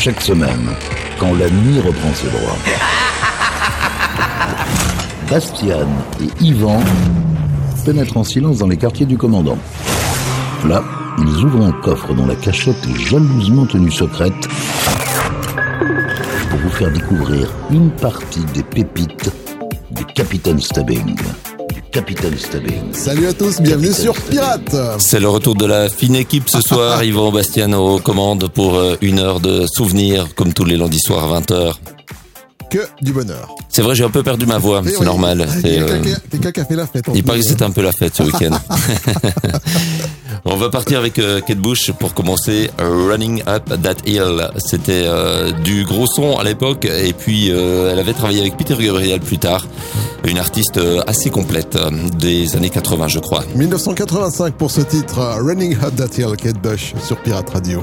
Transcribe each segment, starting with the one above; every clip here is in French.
Chaque semaine, quand la nuit reprend ses droits. Bastian et Yvan pénètrent en silence dans les quartiers du commandant. Là, ils ouvrent un coffre dont la cachette est jalousement tenue secrète pour vous faire découvrir une partie des pépites du Capitaine Stubbing. Du Capitaine Stubbing. Salut à tous, bienvenue Capitaine sur. Pirate. C'est le retour de la fine équipe ce soir. Yvan Bastiano aux commandes pour euh, une heure de souvenirs, comme tous les lundis soirs à 20h. Que du bonheur. C'est vrai, j'ai un peu perdu ma voix, Eh c'est oui, normal. Il C'est, y a euh, quelqu'un quelqu'un qui a fait la fête. en Il paraît que c'était un peu la fête ce week-end. On va partir avec euh, Kate Bush pour commencer Running Up That Hill. C'était euh, du gros son à l'époque et puis euh, elle avait travaillé avec Peter Gabriel plus tard, une artiste assez complète des années 80 je crois. 1985 pour ce titre, Running Up That Hill, Kate Bush sur Pirate Radio.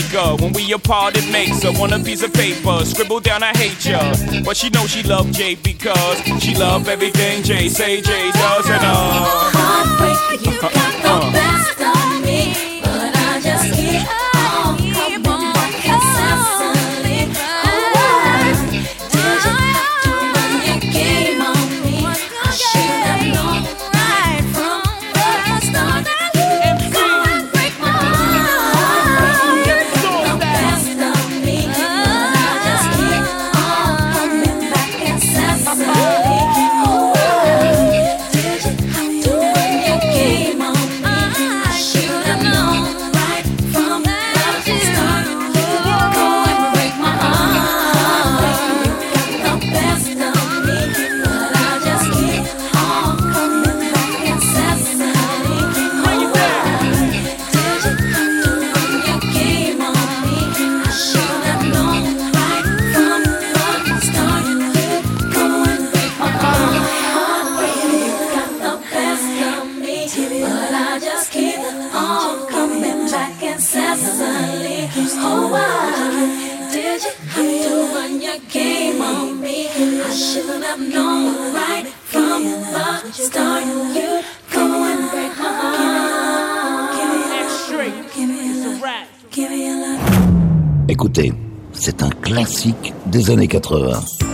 when we apart, it makes her want a piece of paper. Scribble down, I hate ya. But she knows she love Jay because she love everything Jay say Jay does. And uh, you got the best. des années 80.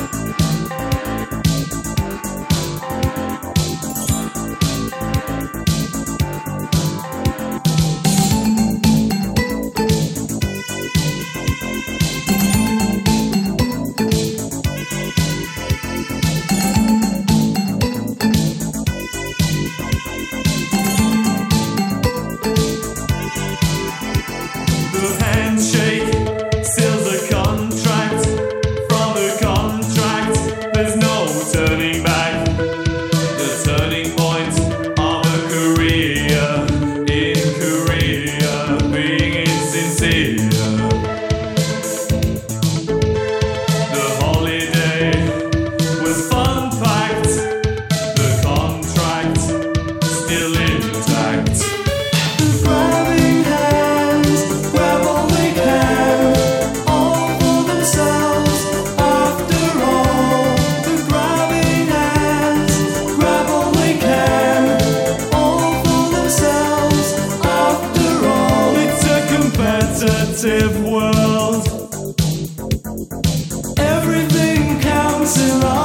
Montserrat.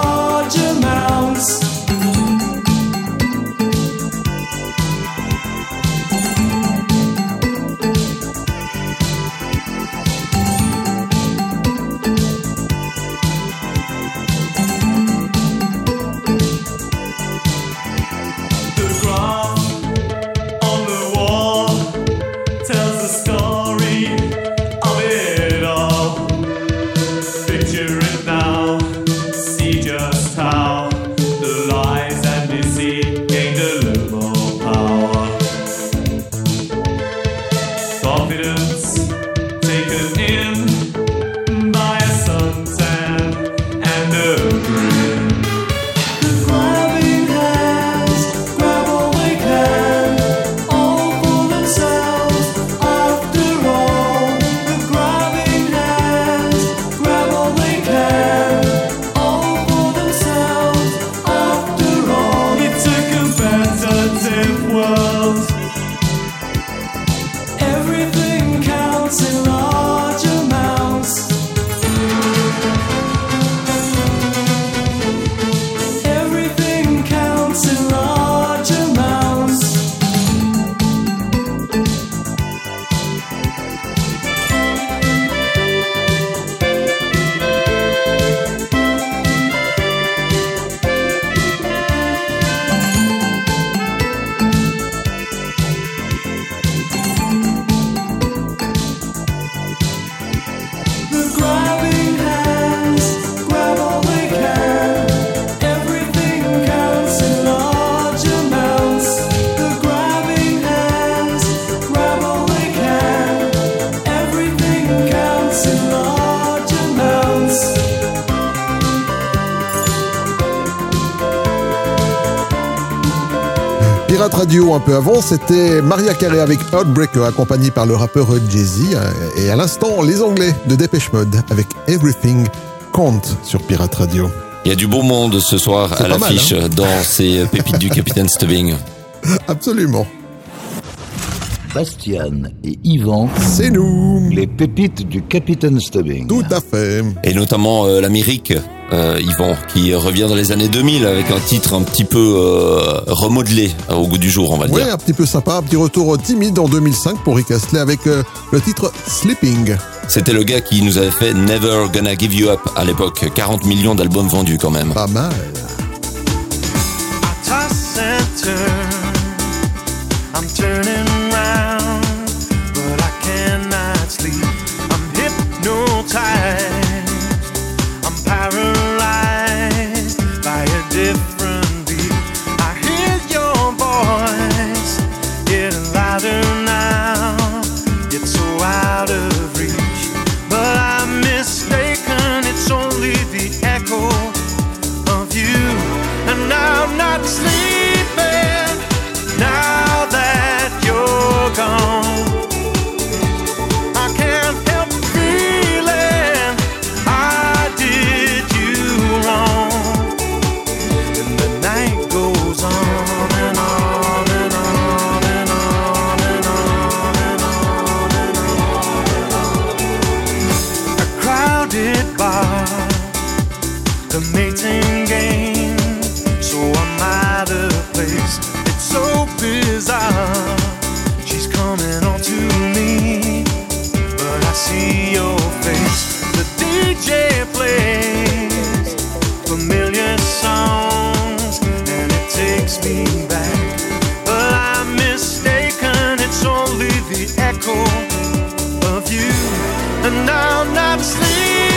Pirate Radio un peu avant, c'était Maria Carey avec Heartbreaker accompagné par le rappeur Jay-Z et à l'instant les Anglais de Dépêche Mode avec Everything Compte sur Pirate Radio. Il y a du beau monde ce soir à l'affiche hein. dans ces pépites du Capitaine Stubbing. Absolument. Bastian et Yvan, C'est nous. les pépites du Capitaine Stubbing. Tout à fait. Et notamment euh, l'Amérique, euh, Yvan, qui revient dans les années 2000 avec un titre un petit peu euh, remodelé euh, au goût du jour, on va Ouais, dire. un petit peu sympa, un petit retour timide en 2005 pour Rick Astley avec euh, le titre Sleeping. C'était le gars qui nous avait fait Never Gonna Give You Up à l'époque. 40 millions d'albums vendus quand même. Pas mal. toss and turn. I'm turning the mating game. So I'm out of place. It's so bizarre. She's coming on to me, but I see your face. The DJ plays familiar songs, and it takes me back. But I'm mistaken. It's only the echo of you, and I'm not sleeping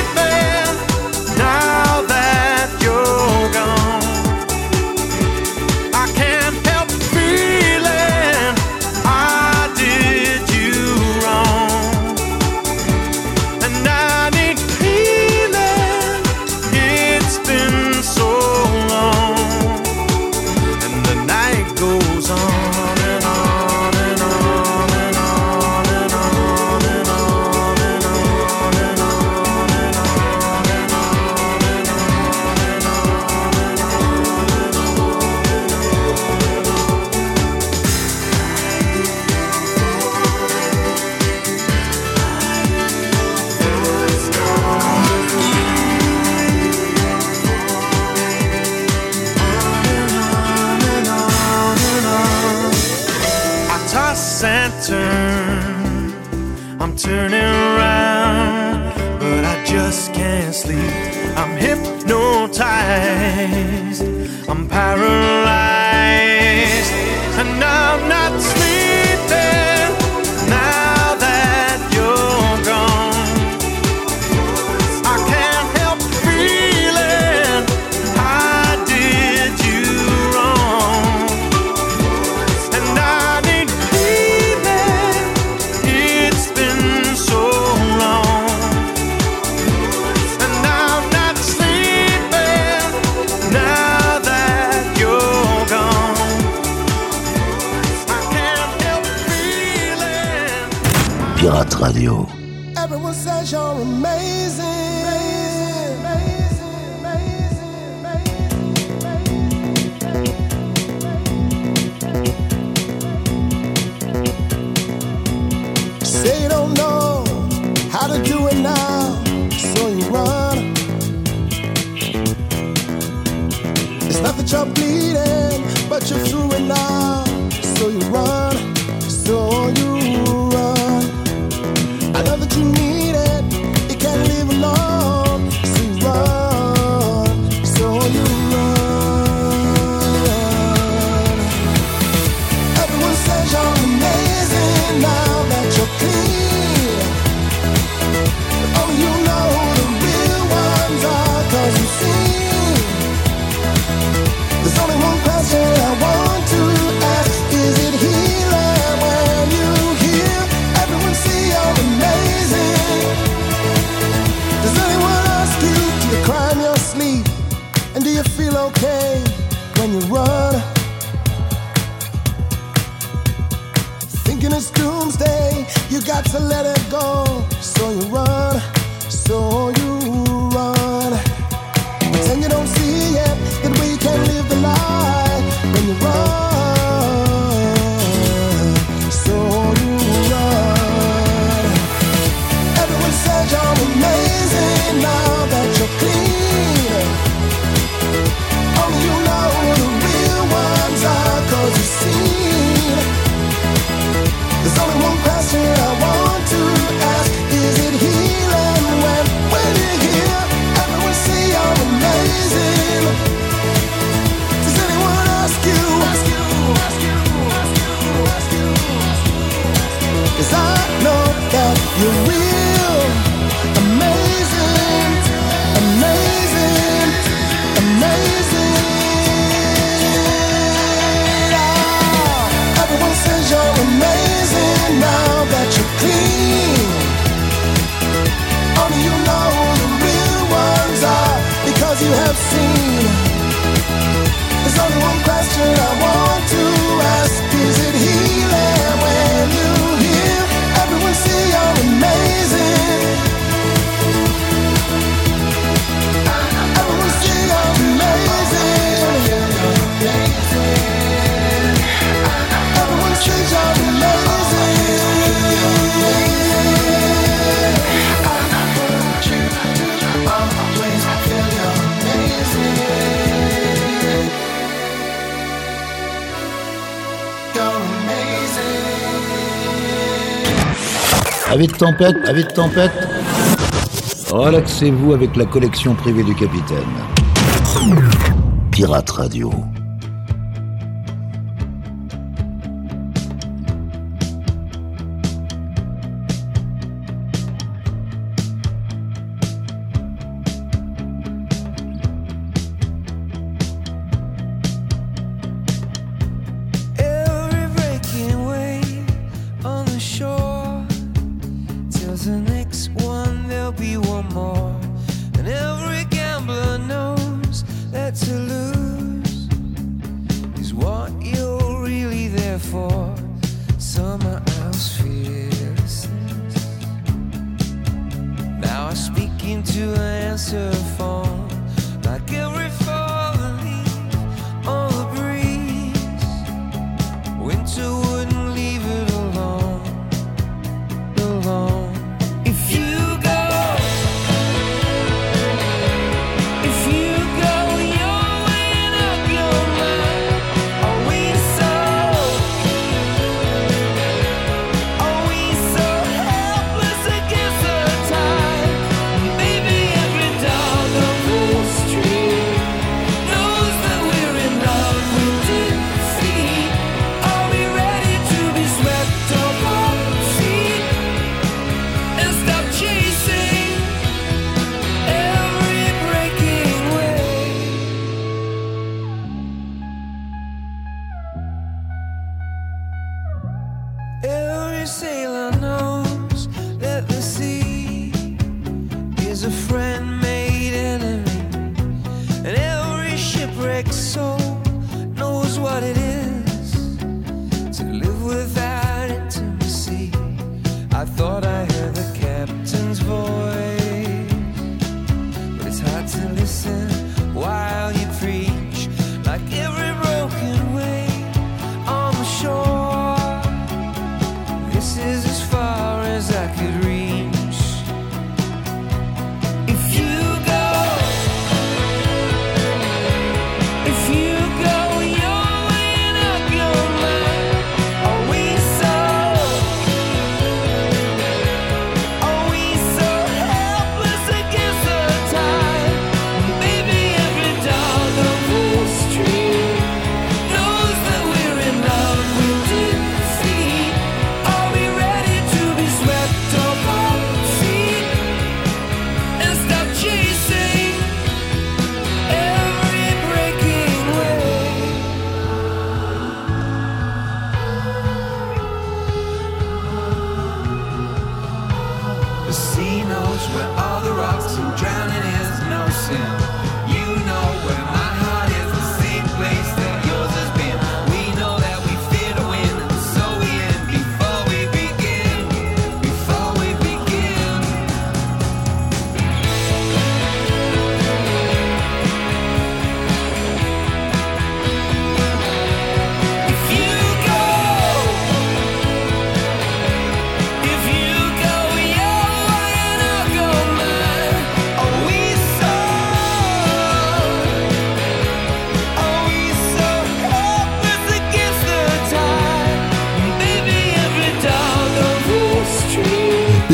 Radio. Everyone says you're amazing. You don't know how to do it now, so you run. It's not that you're bleeding, but you're through it now, so you run, so you tempête, avis de tempête. Relaxez-vous avec la collection privée du capitaine. Pirate Radio. The next one, there'll be one more. And every gambler knows that to lose is what you're really there for. Summer else fearlessness. Now I speak into an answer phone.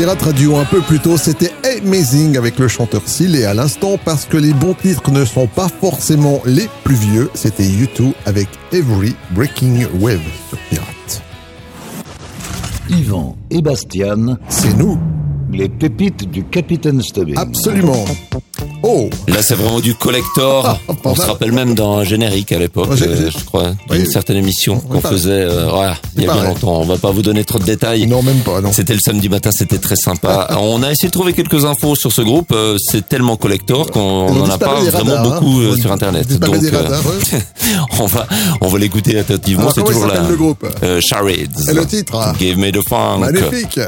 Pirate Radio un peu plus tôt, c'était Amazing avec le chanteur Seal et à l'instant, parce que les bons titres ne sont pas forcément les plus vieux, c'était U2 avec Every Breaking Wave sur Pirate. Yvan et Bastian, C'est nous, les pépites du Capitaine Stubbing. absolument. Oh, Là, c'est vraiment du collector. Ah, On se rappelle même d'un générique à l'époque, euh, je crois, d'une Oui. certaine émission qu'on faisait. euh, voilà, il y a pareil. bien longtemps. On va pas vous donner trop de détails. non même pas. C'était le samedi matin, c'était très sympa. On a essayé de trouver quelques infos sur ce groupe. euh, C'est tellement collector qu'on n'en a pas vraiment radars, beaucoup hein. Ils sur Internet. Donc, radars, ouais. on va, on va l'écouter attentivement. C'est toujours là. le groupe? Euh, Charades. Et le titre? Give me the funk. Magnifique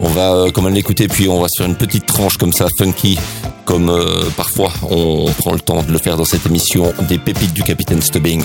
On va euh, quand même l'écouter, puis on va se faire une petite tranche comme ça, funky, comme euh, parfois on, prend le temps de le faire dans cette émission des pépites du Capitaine Stubbing.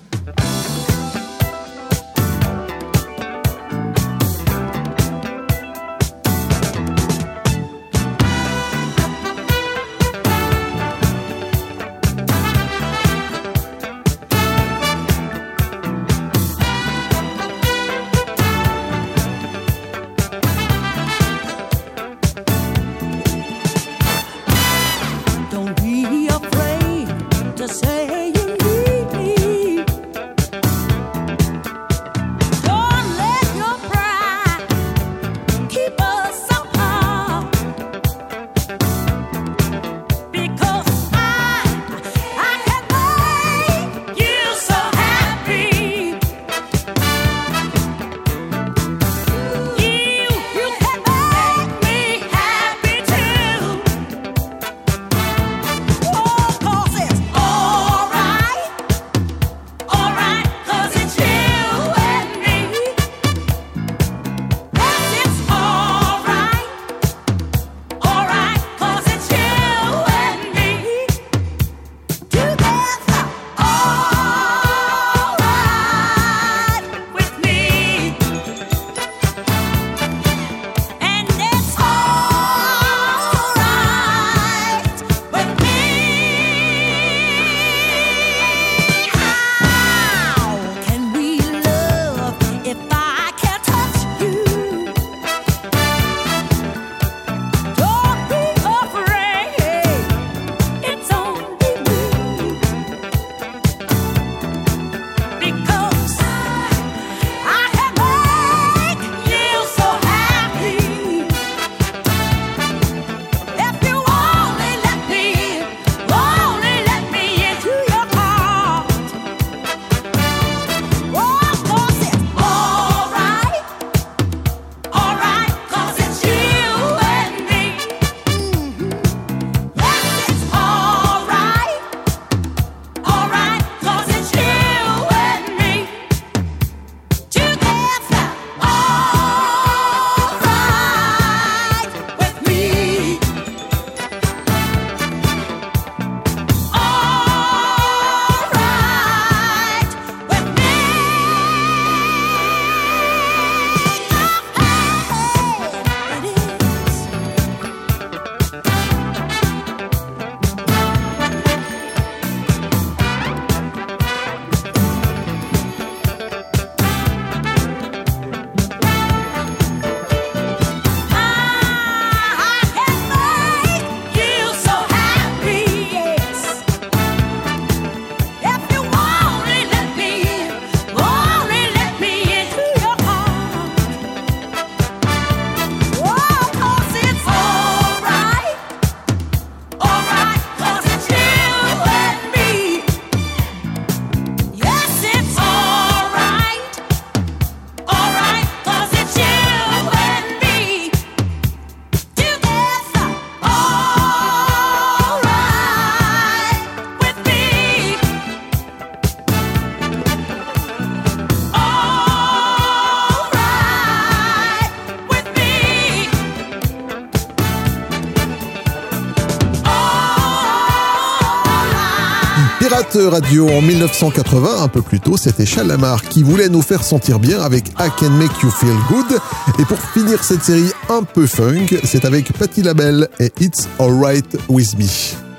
radio en 1980, un peu plus tôt, c'était Chalamar qui voulait nous faire sentir bien avec I Can Make You Feel Good. Et pour finir cette série un peu funk, c'est avec Patti Labelle et It's Alright With Me.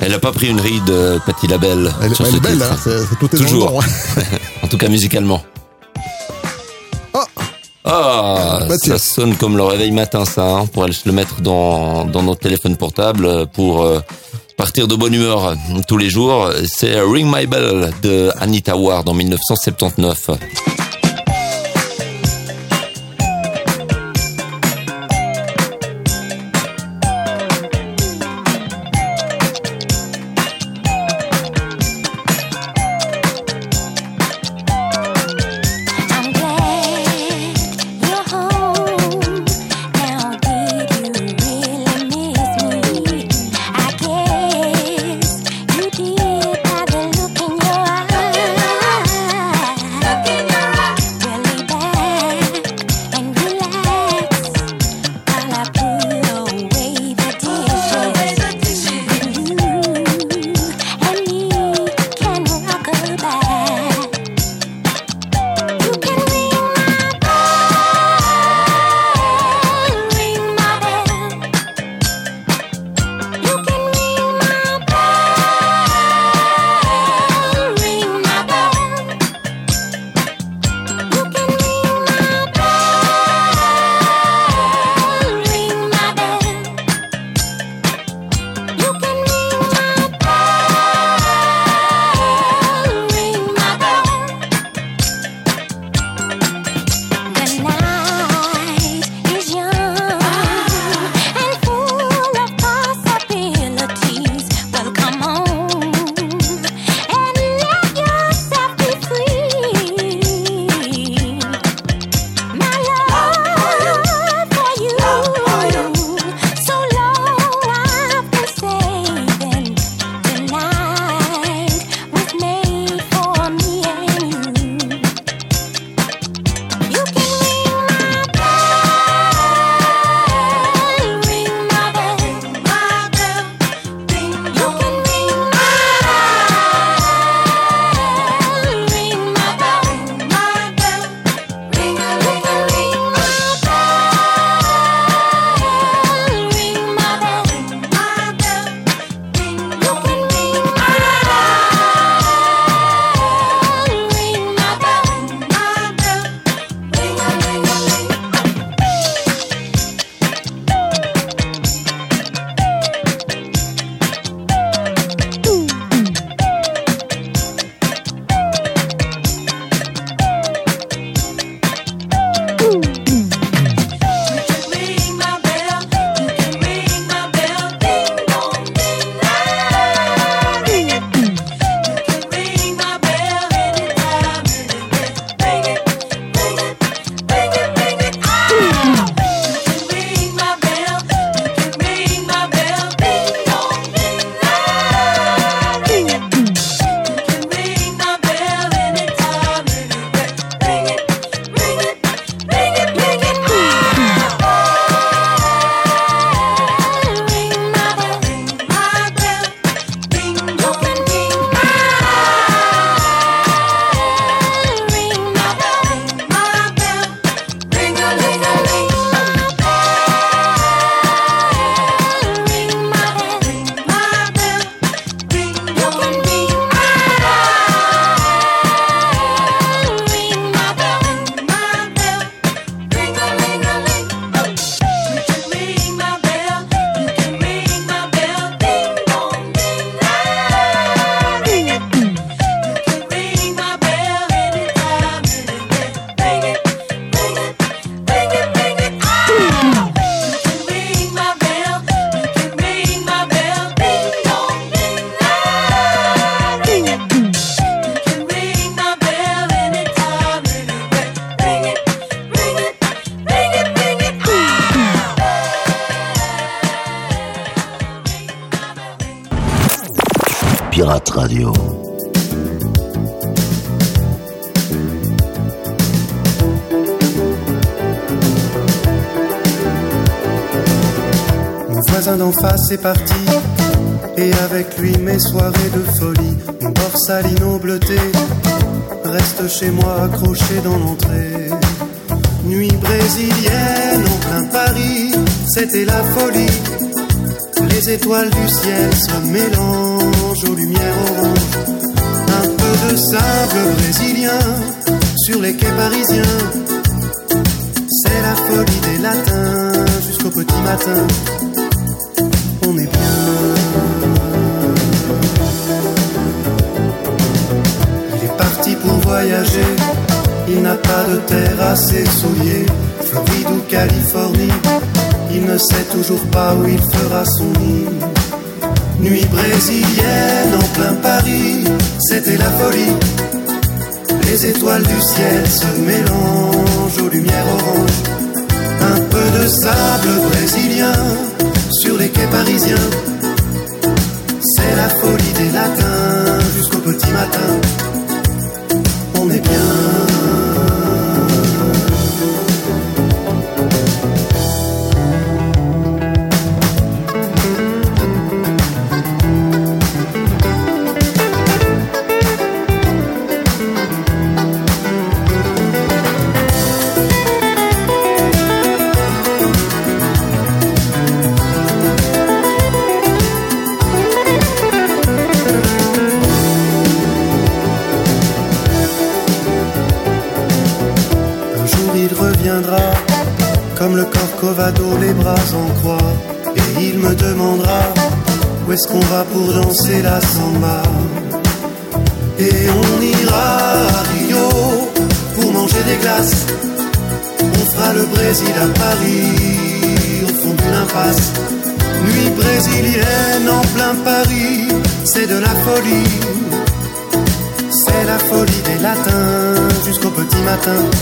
Elle n'a pas pris une ride, euh, Patti Labelle. Elle, est belle. Hein, tout Toujours. Hein. en tout cas musicalement. Ah, ah ça sonne comme le réveil matin, ça. Hein. On pourrait le mettre dans, notre téléphone portable euh, pour euh, Partir de bonne humeur euh, tous les jours, c'est Ring My Bell de Anita Ward en 1979. Et avec lui mes soirées de folie, mon borsaline reste chez moi accroché dans l'entrée. Nuit brésilienne en plein Paris, c'était la folie. Les étoiles du ciel se mélangent aux lumières oranges. Un peu de sable brésilien sur les quais parisiens. C'est la folie des latins jusqu'au petit matin. Il est parti pour voyager. Il n'a pas de terre à ses souliers. Floride ou Californie. Il ne sait toujours pas où il fera son nid. Nuit brésilienne en plein Paris. C'était la folie. Les étoiles du ciel se mélangent aux lumières oranges. Un peu de sable brésilien quais parisiens. C'est la folie des latins jusqu'au petit matin. On est bien. Petit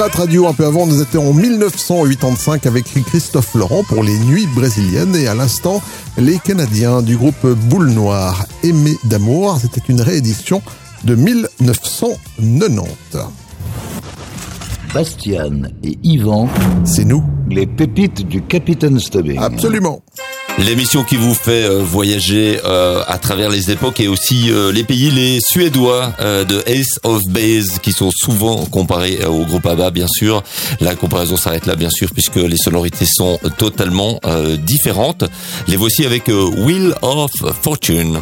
Pirate Radio, un peu avant, nous étions en 1985 avec Christophe Laurent pour les Nuits brésiliennes et à l'instant, les Canadiens du groupe Boule Noire, Aimé d'amour. C'était une réédition de 1990. Bastian et Yvan, c'est nous, les pépites du Capitaine Stubbing. Absolument. L'émission qui vous fait euh, voyager euh, à travers les époques et aussi euh, les pays, les Suédois euh, de Ace of Base qui sont souvent comparés euh, au groupe ABBA bien sûr. La comparaison s'arrête là bien sûr puisque les sonorités sont totalement euh, différentes. Les voici avec Wheel of Fortune.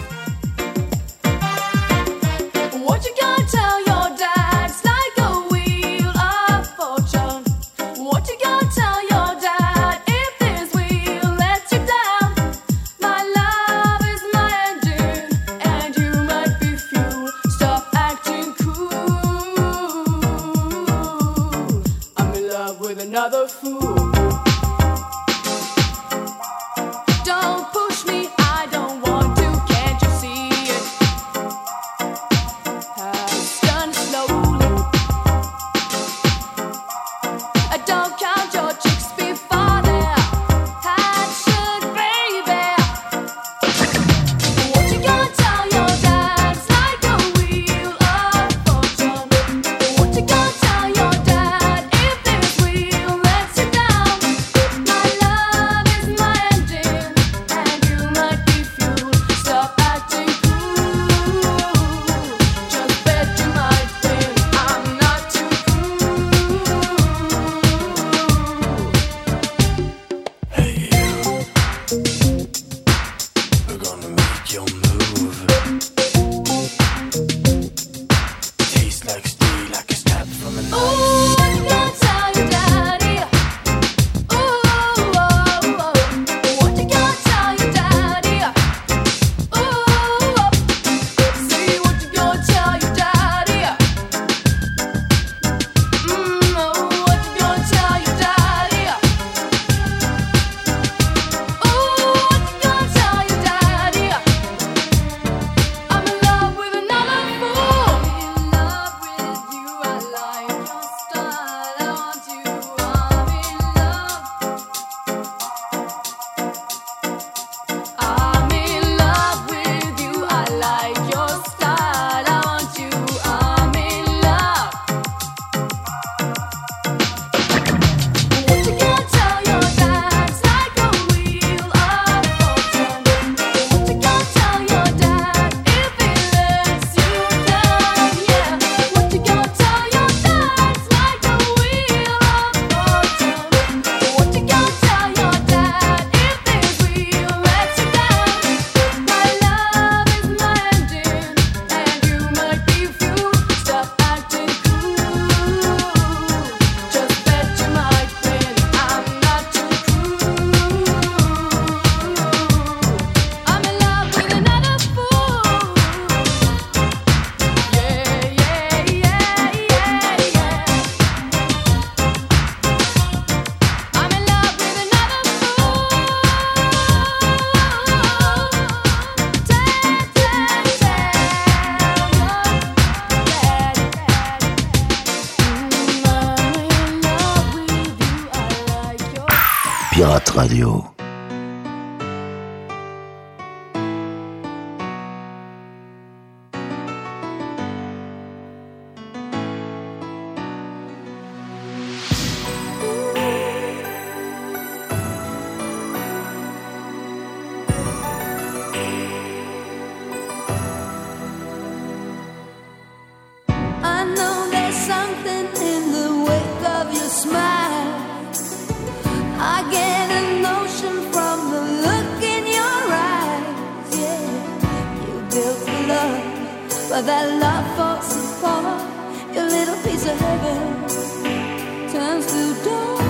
do.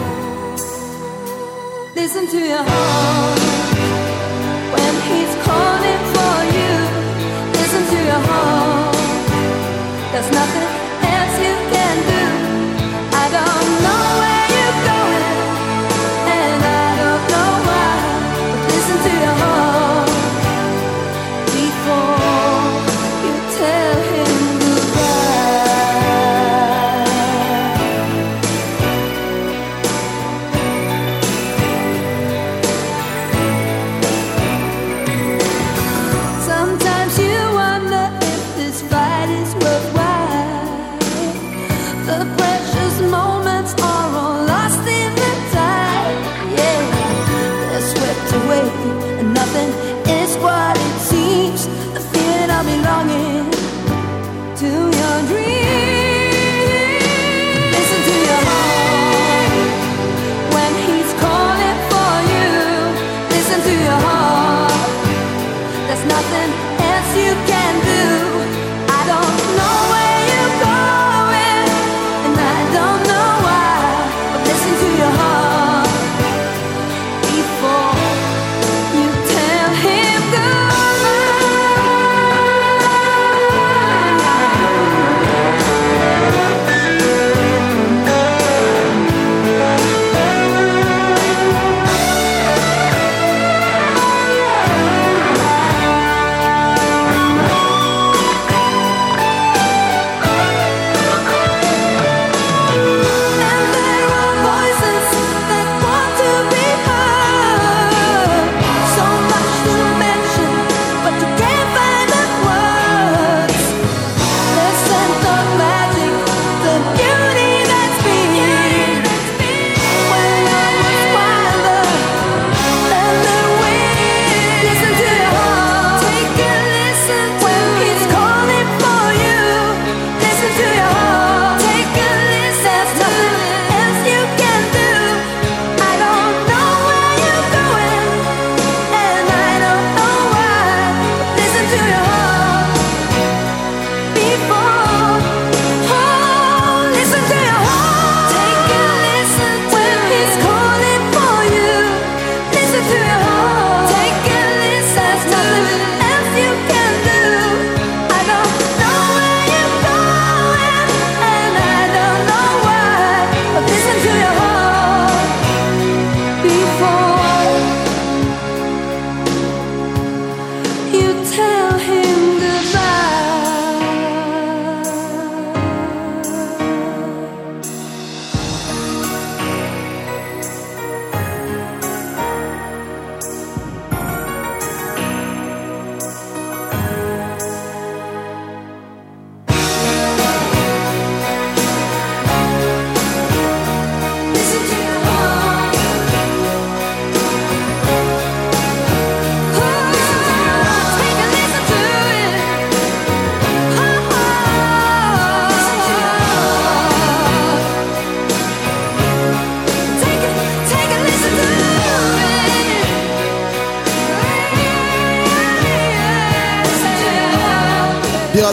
Listen to your heart.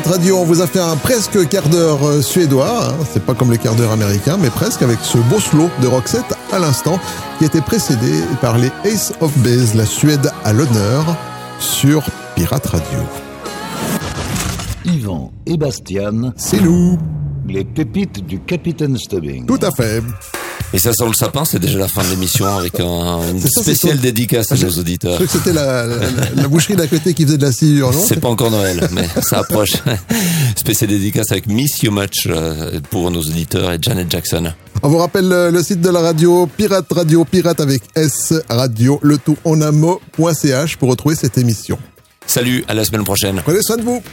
Pirate Radio, on vous a fait un presque quart d'heure euh, suédois, hein. c'est pas comme les quarts d'heure américains, mais presque avec ce beau slow de Roxette à l'instant, qui était précédé par les Ace of Base, la Suède à l'honneur, sur Pirate Radio. Yvan et Bastian, C'est nous, les pépites du Capitaine Stubbing. tout à fait. Et ça sent le sapin, c'est déjà la fin de l'émission avec un, une ça, spéciale dédicace à Je- nos Je auditeurs. crois que c'était la, la- la boucherie d'à côté qui faisait de la sciure, non C'est pas encore Noël, mais ça approche. Spécial dédicace avec Miss You Much euh, pour nos auditeurs et Janet Jackson. On vous rappelle le, le site de la radio, Pirate Radio, Pirate avec S, radio, le tout en un mot.ch pour retrouver cette émission. Salut, à la semaine prochaine. Prenez soin de vous.